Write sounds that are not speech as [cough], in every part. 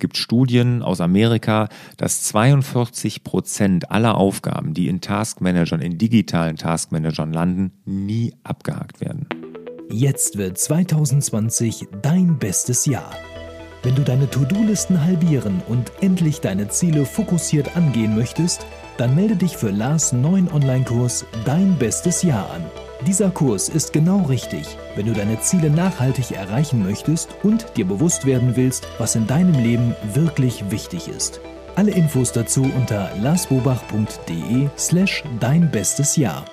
gibt Studien aus Amerika, dass 42 Prozent aller Aufgaben, die in Taskmanagern, in digitalen Taskmanagern landen, nie abgehakt werden. Jetzt wird 2020 dein bestes Jahr. Wenn du deine To-Do-Listen halbieren und endlich deine Ziele fokussiert angehen möchtest, dann melde dich für Lars neuen Online-Kurs Dein bestes Jahr an. Dieser Kurs ist genau richtig, wenn du deine Ziele nachhaltig erreichen möchtest und dir bewusst werden willst, was in deinem Leben wirklich wichtig ist. Alle Infos dazu unter larsbobach.de slash dein bestes Jahr.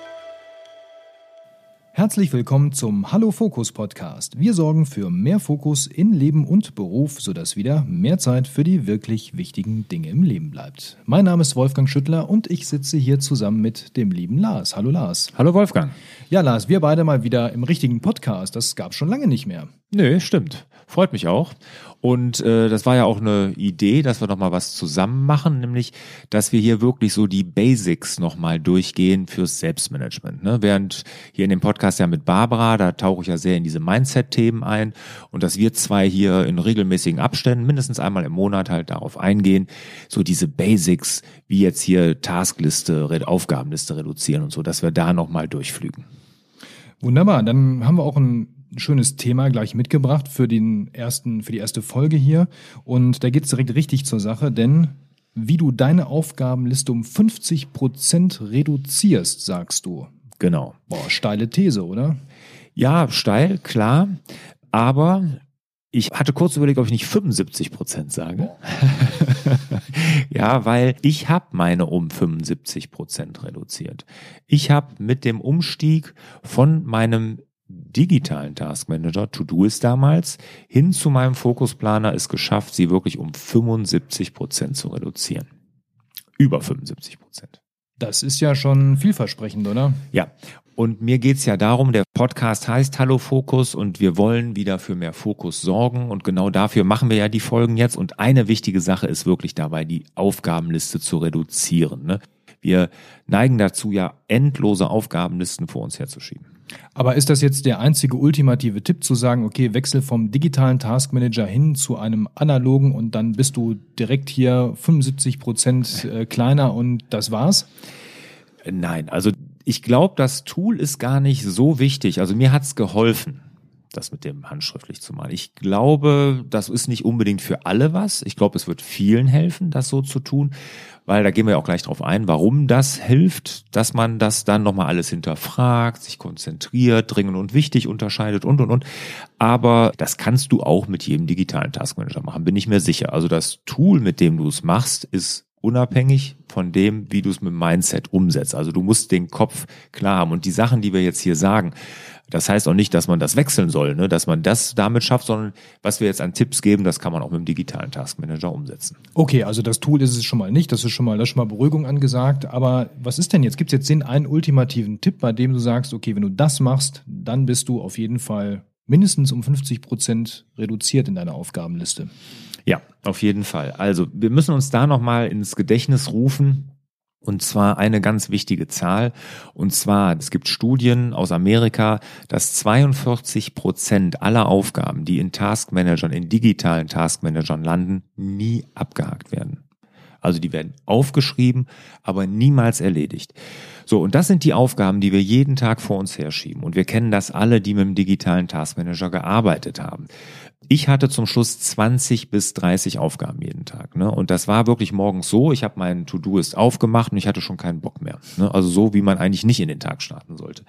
Herzlich willkommen zum Hallo Fokus Podcast. Wir sorgen für mehr Fokus in Leben und Beruf, sodass wieder mehr Zeit für die wirklich wichtigen Dinge im Leben bleibt. Mein Name ist Wolfgang Schüttler und ich sitze hier zusammen mit dem lieben Lars. Hallo Lars. Hallo Wolfgang. Ja, Lars, wir beide mal wieder im richtigen Podcast. Das gab es schon lange nicht mehr. Nö, stimmt. Freut mich auch. Und äh, das war ja auch eine Idee, dass wir noch mal was zusammen machen, nämlich, dass wir hier wirklich so die Basics noch mal durchgehen fürs Selbstmanagement. Ne? Während hier in dem Podcast ja mit Barbara, da tauche ich ja sehr in diese Mindset-Themen ein und dass wir zwei hier in regelmäßigen Abständen, mindestens einmal im Monat halt darauf eingehen, so diese Basics, wie jetzt hier Taskliste, Aufgabenliste reduzieren und so, dass wir da noch mal durchflügen. Wunderbar, dann haben wir auch ein schönes Thema gleich mitgebracht für den ersten, für die erste Folge hier. Und da geht es direkt richtig zur Sache, denn wie du deine Aufgabenliste um 50 Prozent reduzierst, sagst du. Genau. Boah, steile These, oder? Ja, steil, klar. Aber ich hatte kurz überlegt, ob ich nicht 75 Prozent sage. [laughs] ja, weil ich habe meine um 75 Prozent reduziert. Ich habe mit dem Umstieg von meinem digitalen Taskmanager, To-Do damals, hin zu meinem Fokusplaner es geschafft, sie wirklich um 75 Prozent zu reduzieren. Über 75 Prozent. Das ist ja schon vielversprechend, oder? Ja. Und mir geht's ja darum, der Podcast heißt Hallo Fokus und wir wollen wieder für mehr Fokus sorgen. Und genau dafür machen wir ja die Folgen jetzt. Und eine wichtige Sache ist wirklich dabei, die Aufgabenliste zu reduzieren. Ne? Wir neigen dazu ja, endlose Aufgabenlisten vor uns herzuschieben. Aber ist das jetzt der einzige ultimative Tipp zu sagen, okay, wechsel vom digitalen Taskmanager hin zu einem analogen und dann bist du direkt hier 75 Prozent äh, kleiner und das war's? Nein, also ich glaube, das Tool ist gar nicht so wichtig. Also mir hat's geholfen das mit dem handschriftlich zu malen. Ich glaube, das ist nicht unbedingt für alle was. Ich glaube, es wird vielen helfen, das so zu tun, weil da gehen wir ja auch gleich drauf ein, warum das hilft, dass man das dann nochmal alles hinterfragt, sich konzentriert, dringend und wichtig unterscheidet und, und, und. Aber das kannst du auch mit jedem digitalen Taskmanager machen, bin ich mir sicher. Also das Tool, mit dem du es machst, ist unabhängig von dem, wie du es mit dem Mindset umsetzt. Also du musst den Kopf klar haben. Und die Sachen, die wir jetzt hier sagen, das heißt auch nicht, dass man das wechseln soll, ne? dass man das damit schafft, sondern was wir jetzt an Tipps geben, das kann man auch mit dem digitalen Taskmanager umsetzen. Okay, also das Tool ist es schon mal nicht, das ist schon mal, das ist schon mal Beruhigung angesagt. Aber was ist denn jetzt? Gibt es jetzt den einen ultimativen Tipp, bei dem du sagst, okay, wenn du das machst, dann bist du auf jeden Fall mindestens um 50 Prozent reduziert in deiner Aufgabenliste? Ja, auf jeden Fall. Also wir müssen uns da nochmal ins Gedächtnis rufen, und zwar eine ganz wichtige Zahl. Und zwar, es gibt Studien aus Amerika, dass 42 Prozent aller Aufgaben, die in Taskmanagern, in digitalen Taskmanagern landen, nie abgehakt werden. Also die werden aufgeschrieben, aber niemals erledigt. So, und das sind die Aufgaben, die wir jeden Tag vor uns herschieben. Und wir kennen das alle, die mit dem digitalen Taskmanager gearbeitet haben. Ich hatte zum Schluss 20 bis 30 Aufgaben jeden Tag. Ne? Und das war wirklich morgens so, ich habe meinen To-Do-Ist aufgemacht und ich hatte schon keinen Bock mehr. Ne? Also so, wie man eigentlich nicht in den Tag starten sollte.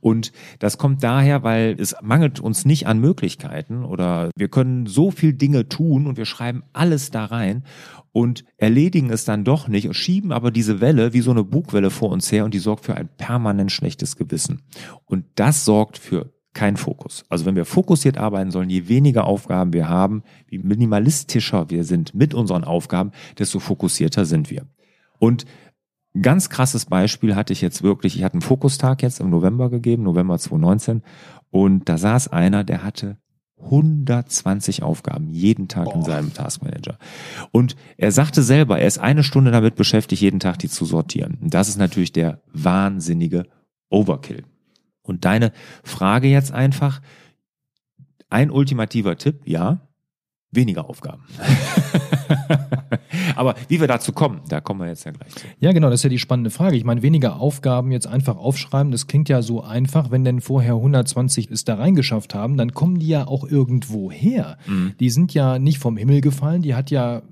Und das kommt daher, weil es mangelt uns nicht an Möglichkeiten oder wir können so viel Dinge tun und wir schreiben alles da rein und erledigen es dann doch nicht und schieben aber diese Welle wie so eine Bugwelle vor uns her und die sorgt für ein permanent schlechtes Gewissen. Und das sorgt für kein Fokus. Also wenn wir fokussiert arbeiten sollen, je weniger Aufgaben wir haben, wie minimalistischer wir sind mit unseren Aufgaben, desto fokussierter sind wir. Und ganz krasses Beispiel hatte ich jetzt wirklich, ich hatte einen Fokustag jetzt im November gegeben, November 2019, und da saß einer, der hatte 120 Aufgaben jeden Tag Boah. in seinem Taskmanager. Und er sagte selber, er ist eine Stunde damit beschäftigt, jeden Tag die zu sortieren. Und das ist natürlich der wahnsinnige Overkill. Und deine Frage jetzt einfach, ein ultimativer Tipp, ja, Weniger Aufgaben. [laughs] Aber wie wir dazu kommen, da kommen wir jetzt ja gleich zu. Ja, genau, das ist ja die spannende Frage. Ich meine, weniger Aufgaben jetzt einfach aufschreiben, das klingt ja so einfach. Wenn denn vorher 120 es da reingeschafft haben, dann kommen die ja auch irgendwo her. Mhm. Die sind ja nicht vom Himmel gefallen, die hat ja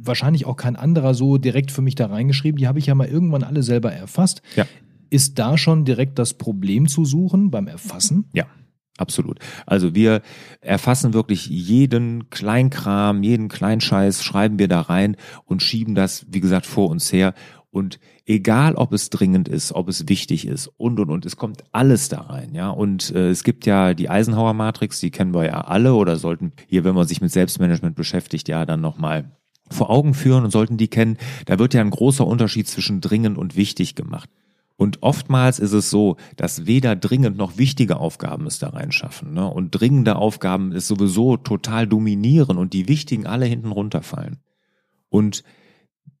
wahrscheinlich auch kein anderer so direkt für mich da reingeschrieben. Die habe ich ja mal irgendwann alle selber erfasst. Ja. Ist da schon direkt das Problem zu suchen beim Erfassen? Ja. Absolut. Also wir erfassen wirklich jeden Kleinkram, jeden Kleinscheiß, schreiben wir da rein und schieben das, wie gesagt, vor uns her. Und egal, ob es dringend ist, ob es wichtig ist und und und, es kommt alles da rein, ja. Und äh, es gibt ja die Eisenhower Matrix, die kennen wir ja alle oder sollten hier, wenn man sich mit Selbstmanagement beschäftigt, ja dann nochmal vor Augen führen und sollten die kennen. Da wird ja ein großer Unterschied zwischen dringend und wichtig gemacht. Und oftmals ist es so, dass weder dringend noch wichtige Aufgaben es da reinschaffen. Ne? Und dringende Aufgaben es sowieso total dominieren und die wichtigen alle hinten runterfallen. Und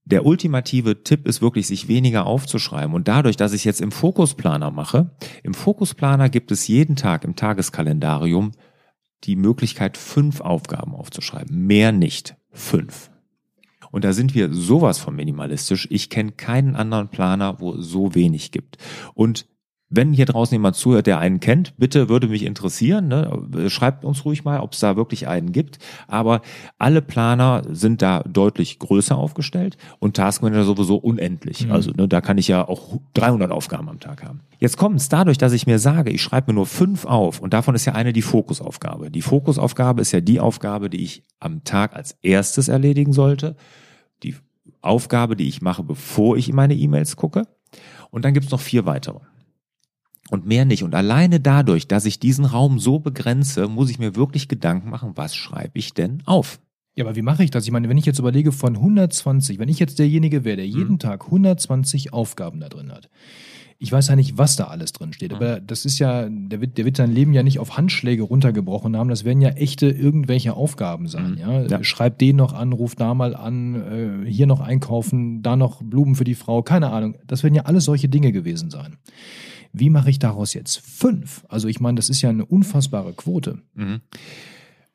der ultimative Tipp ist wirklich, sich weniger aufzuschreiben. Und dadurch, dass ich jetzt im Fokusplaner mache, im Fokusplaner gibt es jeden Tag im Tageskalendarium die Möglichkeit, fünf Aufgaben aufzuschreiben. Mehr nicht. Fünf. Und da sind wir sowas von minimalistisch. Ich kenne keinen anderen Planer, wo es so wenig gibt. Und wenn hier draußen jemand zuhört, der einen kennt, bitte würde mich interessieren. Ne? Schreibt uns ruhig mal, ob es da wirklich einen gibt. Aber alle Planer sind da deutlich größer aufgestellt und Taskmanager sowieso unendlich. Mhm. Also ne, da kann ich ja auch 300 Aufgaben am Tag haben. Jetzt kommt es dadurch, dass ich mir sage, ich schreibe mir nur fünf auf und davon ist ja eine die Fokusaufgabe. Die Fokusaufgabe ist ja die Aufgabe, die ich am Tag als erstes erledigen sollte. Die Aufgabe, die ich mache, bevor ich in meine E-Mails gucke. Und dann gibt's noch vier weitere und mehr nicht. Und alleine dadurch, dass ich diesen Raum so begrenze, muss ich mir wirklich Gedanken machen, was schreibe ich denn auf? Ja, aber wie mache ich das? Ich meine, wenn ich jetzt überlege von 120, wenn ich jetzt derjenige wäre, der jeden hm. Tag 120 Aufgaben da drin hat, ich weiß ja nicht, was da alles drin steht, aber das ist ja, der wird, der wird sein Leben ja nicht auf Handschläge runtergebrochen haben. Das werden ja echte irgendwelche Aufgaben sein. Mhm. Ja? ja. Schreib den noch an, ruf da mal an, äh, hier noch einkaufen, da noch Blumen für die Frau, keine Ahnung. Das werden ja alles solche Dinge gewesen sein. Wie mache ich daraus jetzt fünf? Also ich meine, das ist ja eine unfassbare Quote. Mhm.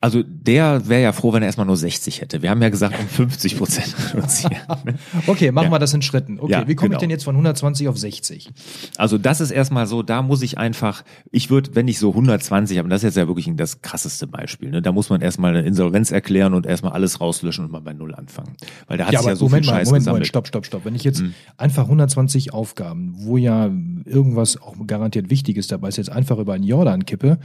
Also der wäre ja froh, wenn er erstmal nur 60 hätte. Wir haben ja gesagt, um 50 Prozent [laughs] reduzieren. okay, machen ja. wir das in Schritten. Okay, ja, wie komme genau. ich denn jetzt von 120 auf 60? Also das ist erstmal so, da muss ich einfach, ich würde, wenn ich so 120 habe, und das ist jetzt ja wirklich das krasseste Beispiel, ne? da muss man erstmal eine Insolvenz erklären und erstmal alles rauslöschen und mal bei Null anfangen. Weil da hat ja, sich ja so Moment viel Scheiß mal, Moment, gesammelt. Moment, stopp, stopp, stopp. Wenn ich jetzt hm. einfach 120 Aufgaben, wo ja irgendwas auch garantiert Wichtiges dabei ist, jetzt einfach über einen Jordan kippe,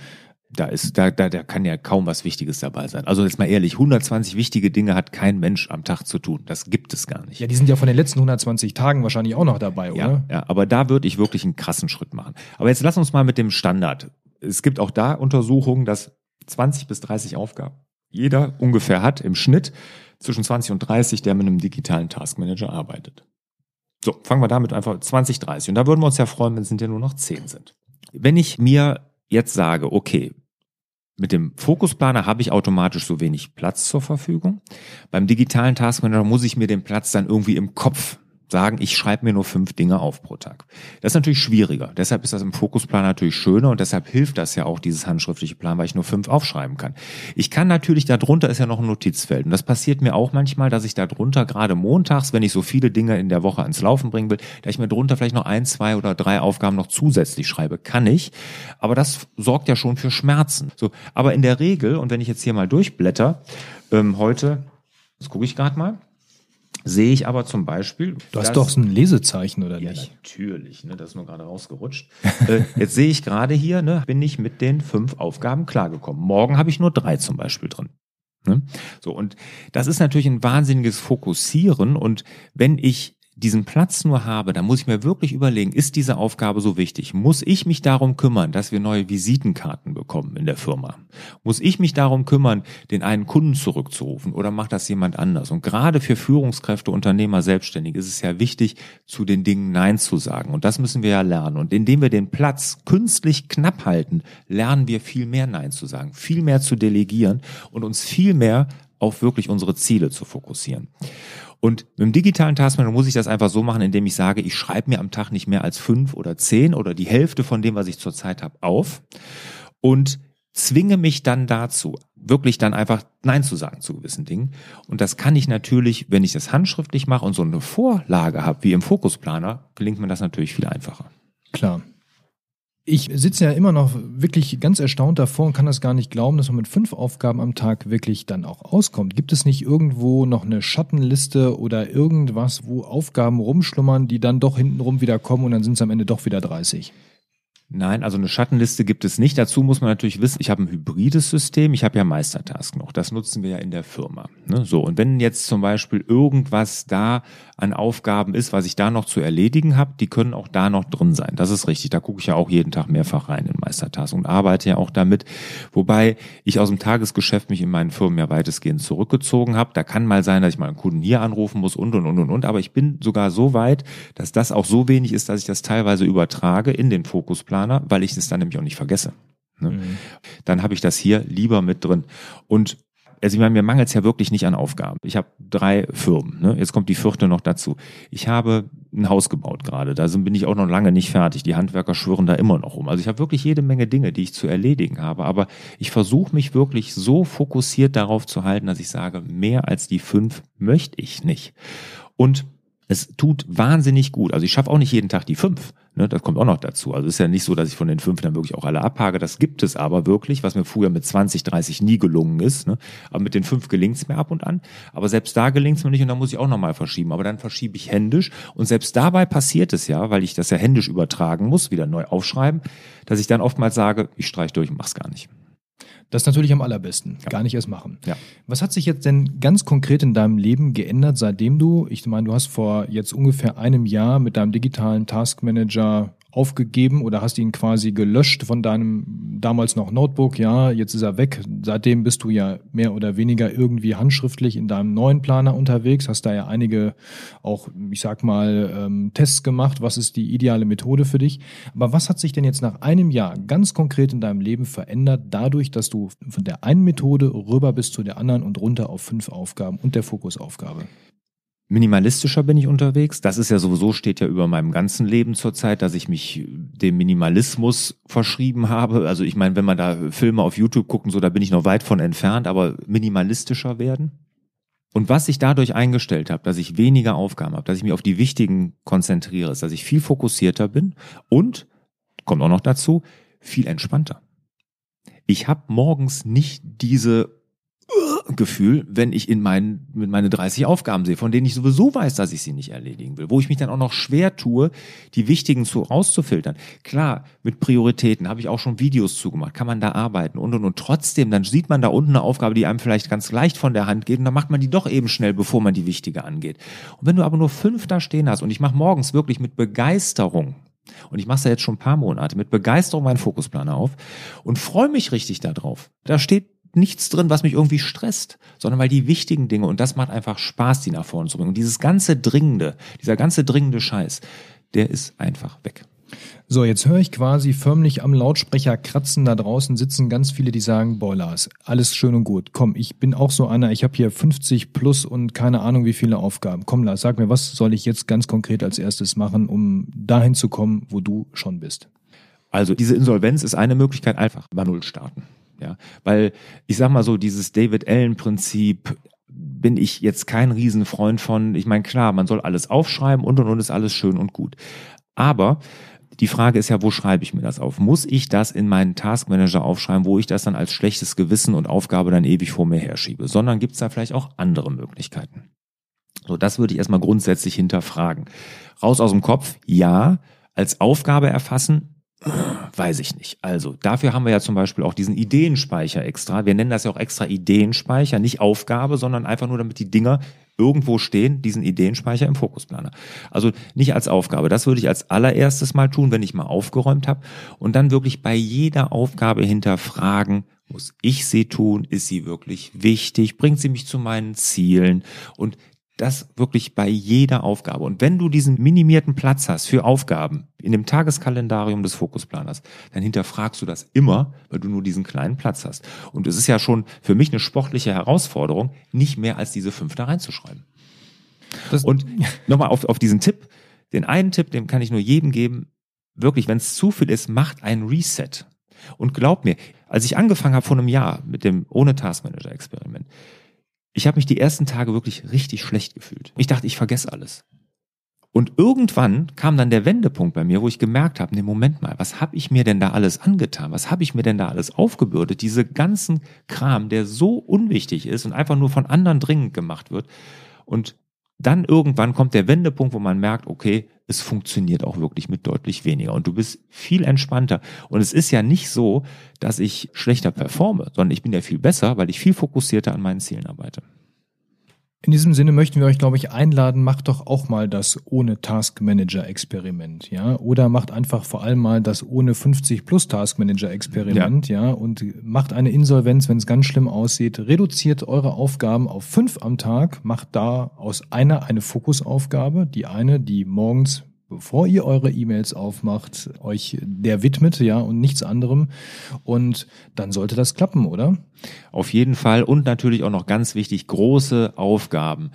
da ist, da, da, da kann ja kaum was Wichtiges dabei sein. Also jetzt mal ehrlich, 120 wichtige Dinge hat kein Mensch am Tag zu tun. Das gibt es gar nicht. Ja, die sind ja von den letzten 120 Tagen wahrscheinlich auch noch dabei, ja, oder? Ja, aber da würde ich wirklich einen krassen Schritt machen. Aber jetzt lass uns mal mit dem Standard. Es gibt auch da Untersuchungen, dass 20 bis 30 Aufgaben jeder ungefähr hat im Schnitt zwischen 20 und 30, der mit einem digitalen Taskmanager arbeitet. So, fangen wir damit einfach 20, 30. Und da würden wir uns ja freuen, wenn es hinterher nur noch 10 sind. Wenn ich mir jetzt sage, okay, mit dem Fokusplaner habe ich automatisch so wenig Platz zur Verfügung. Beim digitalen Taskmanager muss ich mir den Platz dann irgendwie im Kopf sagen, ich schreibe mir nur fünf Dinge auf pro Tag. Das ist natürlich schwieriger. Deshalb ist das im Fokusplan natürlich schöner und deshalb hilft das ja auch, dieses handschriftliche Plan, weil ich nur fünf aufschreiben kann. Ich kann natürlich, darunter ist ja noch ein Notizfeld. Und das passiert mir auch manchmal, dass ich darunter gerade montags, wenn ich so viele Dinge in der Woche ans Laufen bringen will, dass ich mir drunter vielleicht noch ein, zwei oder drei Aufgaben noch zusätzlich schreibe. Kann ich. Aber das sorgt ja schon für Schmerzen. So, aber in der Regel, und wenn ich jetzt hier mal durchblätter, ähm, heute, das gucke ich gerade mal, sehe ich aber zum Beispiel. Du hast doch so ein Lesezeichen, oder ja, nicht? Natürlich, ne, das ist nur gerade rausgerutscht. äh, jetzt sehe ich gerade hier, ne, bin ich mit den fünf Aufgaben klargekommen. Morgen habe ich nur drei zum Beispiel drin. Ne? So, und das ist natürlich ein wahnsinniges Fokussieren. Und wenn ich diesen Platz nur habe, dann muss ich mir wirklich überlegen, ist diese Aufgabe so wichtig? Muss ich mich darum kümmern, dass wir neue Visitenkarten bekommen in der Firma? Muss ich mich darum kümmern, den einen Kunden zurückzurufen oder macht das jemand anders? Und gerade für Führungskräfte, Unternehmer, Selbstständige ist es ja wichtig, zu den Dingen Nein zu sagen. Und das müssen wir ja lernen. Und indem wir den Platz künstlich knapp halten, lernen wir viel mehr Nein zu sagen, viel mehr zu delegieren und uns viel mehr auf wirklich unsere Ziele zu fokussieren. Und mit dem digitalen Taskmanager muss ich das einfach so machen, indem ich sage, ich schreibe mir am Tag nicht mehr als fünf oder zehn oder die Hälfte von dem, was ich zurzeit habe, auf. Und zwinge mich dann dazu, wirklich dann einfach Nein zu sagen zu gewissen Dingen. Und das kann ich natürlich, wenn ich das handschriftlich mache und so eine Vorlage habe, wie im Fokusplaner, gelingt mir das natürlich viel einfacher. Klar. Ich sitze ja immer noch wirklich ganz erstaunt davor und kann das gar nicht glauben, dass man mit fünf Aufgaben am Tag wirklich dann auch auskommt. Gibt es nicht irgendwo noch eine Schattenliste oder irgendwas, wo Aufgaben rumschlummern, die dann doch hintenrum wieder kommen und dann sind es am Ende doch wieder 30? Nein, also eine Schattenliste gibt es nicht. Dazu muss man natürlich wissen, ich habe ein hybrides System, ich habe ja Meistertask noch. Das nutzen wir ja in der Firma. Ne? So, und wenn jetzt zum Beispiel irgendwas da an Aufgaben ist, was ich da noch zu erledigen habe, die können auch da noch drin sein. Das ist richtig. Da gucke ich ja auch jeden Tag mehrfach rein in Meistertask und arbeite ja auch damit. Wobei ich aus dem Tagesgeschäft mich in meinen Firmen ja weitestgehend zurückgezogen habe. Da kann mal sein, dass ich mal einen Kunden hier anrufen muss und und und und und. Aber ich bin sogar so weit, dass das auch so wenig ist, dass ich das teilweise übertrage in den Fokusplaner, weil ich es dann nämlich auch nicht vergesse. Ne? Mhm. Dann habe ich das hier lieber mit drin. Und also ich meine, mir mangelt es ja wirklich nicht an Aufgaben. Ich habe drei Firmen, ne? jetzt kommt die vierte noch dazu. Ich habe ein Haus gebaut gerade, da bin ich auch noch lange nicht fertig. Die Handwerker schwören da immer noch um. Also ich habe wirklich jede Menge Dinge, die ich zu erledigen habe, aber ich versuche mich wirklich so fokussiert darauf zu halten, dass ich sage, mehr als die fünf möchte ich nicht. Und es tut wahnsinnig gut. Also ich schaffe auch nicht jeden Tag die fünf. Ne, das kommt auch noch dazu. Also es ist ja nicht so, dass ich von den fünf dann wirklich auch alle abhage. Das gibt es aber wirklich, was mir früher mit 20, 30 nie gelungen ist. Ne? Aber mit den fünf gelingt es mir ab und an. Aber selbst da gelingt es mir nicht und dann muss ich auch nochmal verschieben. Aber dann verschiebe ich händisch. Und selbst dabei passiert es ja, weil ich das ja händisch übertragen muss, wieder neu aufschreiben, dass ich dann oftmals sage, ich streiche durch und mach's gar nicht. Das ist natürlich am allerbesten. Ja. Gar nicht erst machen. Ja. Was hat sich jetzt denn ganz konkret in deinem Leben geändert, seitdem du, ich meine, du hast vor jetzt ungefähr einem Jahr mit deinem digitalen Taskmanager aufgegeben oder hast ihn quasi gelöscht von deinem damals noch Notebook. Ja, jetzt ist er weg. Seitdem bist du ja mehr oder weniger irgendwie handschriftlich in deinem neuen Planer unterwegs. Hast da ja einige auch, ich sag mal, ähm, Tests gemacht. Was ist die ideale Methode für dich? Aber was hat sich denn jetzt nach einem Jahr ganz konkret in deinem Leben verändert, dadurch, dass du von der einen Methode rüber bist zu der anderen und runter auf fünf Aufgaben und der Fokusaufgabe? Minimalistischer bin ich unterwegs. Das ist ja sowieso, steht ja über meinem ganzen Leben zurzeit, dass ich mich dem Minimalismus verschrieben habe. Also ich meine, wenn man da Filme auf YouTube gucken, so, da bin ich noch weit von entfernt, aber minimalistischer werden. Und was ich dadurch eingestellt habe, dass ich weniger Aufgaben habe, dass ich mich auf die wichtigen konzentriere, ist, dass ich viel fokussierter bin und, kommt auch noch dazu, viel entspannter. Ich habe morgens nicht diese Gefühl, wenn ich in meinen, mit meine 30 Aufgaben sehe, von denen ich sowieso weiß, dass ich sie nicht erledigen will, wo ich mich dann auch noch schwer tue, die wichtigen zu rauszufiltern. Klar, mit Prioritäten habe ich auch schon Videos zugemacht, kann man da arbeiten und und und trotzdem, dann sieht man da unten eine Aufgabe, die einem vielleicht ganz leicht von der Hand geht und dann macht man die doch eben schnell, bevor man die wichtige angeht. Und wenn du aber nur fünf da stehen hast und ich mache morgens wirklich mit Begeisterung und ich mache es ja jetzt schon ein paar Monate mit Begeisterung meinen Fokusplaner auf und freue mich richtig darauf. Da steht nichts drin, was mich irgendwie stresst, sondern weil die wichtigen Dinge, und das macht einfach Spaß, die nach vorne zu bringen. Und dieses ganze Dringende, dieser ganze dringende Scheiß, der ist einfach weg. So, jetzt höre ich quasi förmlich am Lautsprecher kratzen. Da draußen sitzen ganz viele, die sagen, boah Lars, alles schön und gut. Komm, ich bin auch so einer, ich habe hier 50 plus und keine Ahnung wie viele Aufgaben. Komm Lars, sag mir, was soll ich jetzt ganz konkret als erstes machen, um dahin zu kommen, wo du schon bist? Also diese Insolvenz ist eine Möglichkeit, einfach bei Null starten. Ja, weil ich sag mal so, dieses David Allen-Prinzip bin ich jetzt kein Riesenfreund von. Ich meine, klar, man soll alles aufschreiben und und und ist alles schön und gut. Aber die Frage ist ja, wo schreibe ich mir das auf? Muss ich das in meinen Taskmanager aufschreiben, wo ich das dann als schlechtes Gewissen und Aufgabe dann ewig vor mir herschiebe? Sondern gibt es da vielleicht auch andere Möglichkeiten? So, das würde ich erstmal grundsätzlich hinterfragen. Raus aus dem Kopf, ja. Als Aufgabe erfassen, Weiß ich nicht. Also, dafür haben wir ja zum Beispiel auch diesen Ideenspeicher extra. Wir nennen das ja auch extra Ideenspeicher, nicht Aufgabe, sondern einfach nur, damit die Dinger irgendwo stehen, diesen Ideenspeicher im Fokusplaner. Also nicht als Aufgabe. Das würde ich als allererstes mal tun, wenn ich mal aufgeräumt habe. Und dann wirklich bei jeder Aufgabe hinterfragen, muss ich sie tun? Ist sie wirklich wichtig? Bringt sie mich zu meinen Zielen? Und das wirklich bei jeder Aufgabe. Und wenn du diesen minimierten Platz hast für Aufgaben in dem Tageskalendarium des Fokusplaners, dann hinterfragst du das immer, weil du nur diesen kleinen Platz hast. Und es ist ja schon für mich eine sportliche Herausforderung, nicht mehr als diese fünf da reinzuschreiben. Das und nochmal auf, auf diesen Tipp. Den einen Tipp, den kann ich nur jedem geben. Wirklich, wenn es zu viel ist, macht ein Reset. Und glaub mir, als ich angefangen habe vor einem Jahr mit dem ohne Taskmanager Experiment, ich habe mich die ersten Tage wirklich richtig schlecht gefühlt. Ich dachte, ich vergesse alles. Und irgendwann kam dann der Wendepunkt bei mir, wo ich gemerkt habe, nee, Moment mal, was habe ich mir denn da alles angetan? Was habe ich mir denn da alles aufgebürdet? Diese ganzen Kram, der so unwichtig ist und einfach nur von anderen dringend gemacht wird. Und dann irgendwann kommt der Wendepunkt, wo man merkt, okay, es funktioniert auch wirklich mit deutlich weniger und du bist viel entspannter. Und es ist ja nicht so, dass ich schlechter performe, sondern ich bin ja viel besser, weil ich viel fokussierter an meinen Zielen arbeite. In diesem Sinne möchten wir euch, glaube ich, einladen, macht doch auch mal das ohne Task Manager Experiment, ja, oder macht einfach vor allem mal das ohne 50 plus Task Manager Experiment, ja, ja? Und macht eine Insolvenz, wenn es ganz schlimm aussieht, reduziert eure Aufgaben auf fünf am Tag, macht da aus einer eine Fokusaufgabe, die eine, die morgens bevor ihr eure E-Mails aufmacht, euch der widmet, ja, und nichts anderem. Und dann sollte das klappen, oder? Auf jeden Fall. Und natürlich auch noch ganz wichtig, große Aufgaben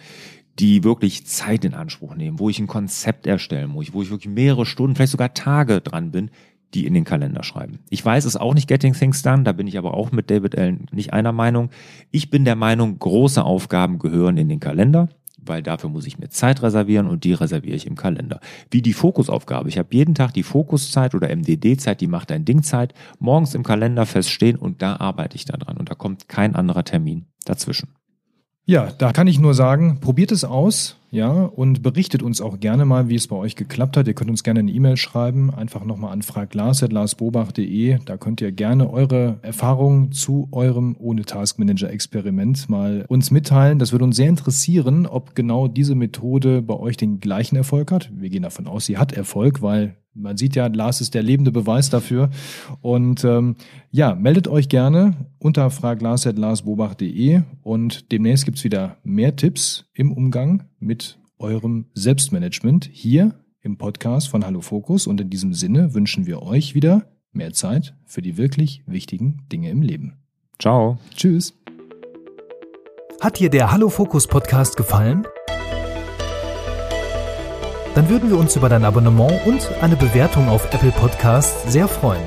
die wirklich Zeit in Anspruch nehmen, wo ich ein Konzept erstellen muss, wo ich wirklich mehrere Stunden, vielleicht sogar Tage dran bin, die in den Kalender schreiben. Ich weiß es auch nicht Getting Things Done, da bin ich aber auch mit David Allen nicht einer Meinung. Ich bin der Meinung, große Aufgaben gehören in den Kalender weil dafür muss ich mir Zeit reservieren und die reserviere ich im Kalender. Wie die Fokusaufgabe. Ich habe jeden Tag die Fokuszeit oder MDD-Zeit, die macht ein Dingzeit, morgens im Kalender feststehen und da arbeite ich dann dran und da kommt kein anderer Termin dazwischen. Ja, da kann ich nur sagen, probiert es aus, ja, und berichtet uns auch gerne mal, wie es bei euch geklappt hat. Ihr könnt uns gerne eine E-Mail schreiben, einfach nochmal an fraglars.larsbobach.de. Da könnt ihr gerne eure Erfahrungen zu eurem ohne Taskmanager Experiment mal uns mitteilen. Das würde uns sehr interessieren, ob genau diese Methode bei euch den gleichen Erfolg hat. Wir gehen davon aus, sie hat Erfolg, weil man sieht ja, Lars ist der lebende Beweis dafür. Und ähm, ja, meldet euch gerne unter fraglars.larsbobach.de und demnächst gibt's wieder mehr Tipps im Umgang mit eurem Selbstmanagement hier im Podcast von Hallo Fokus. Und in diesem Sinne wünschen wir euch wieder mehr Zeit für die wirklich wichtigen Dinge im Leben. Ciao. Tschüss. Hat dir der Hallo Fokus Podcast gefallen? dann würden wir uns über dein Abonnement und eine Bewertung auf Apple Podcasts sehr freuen.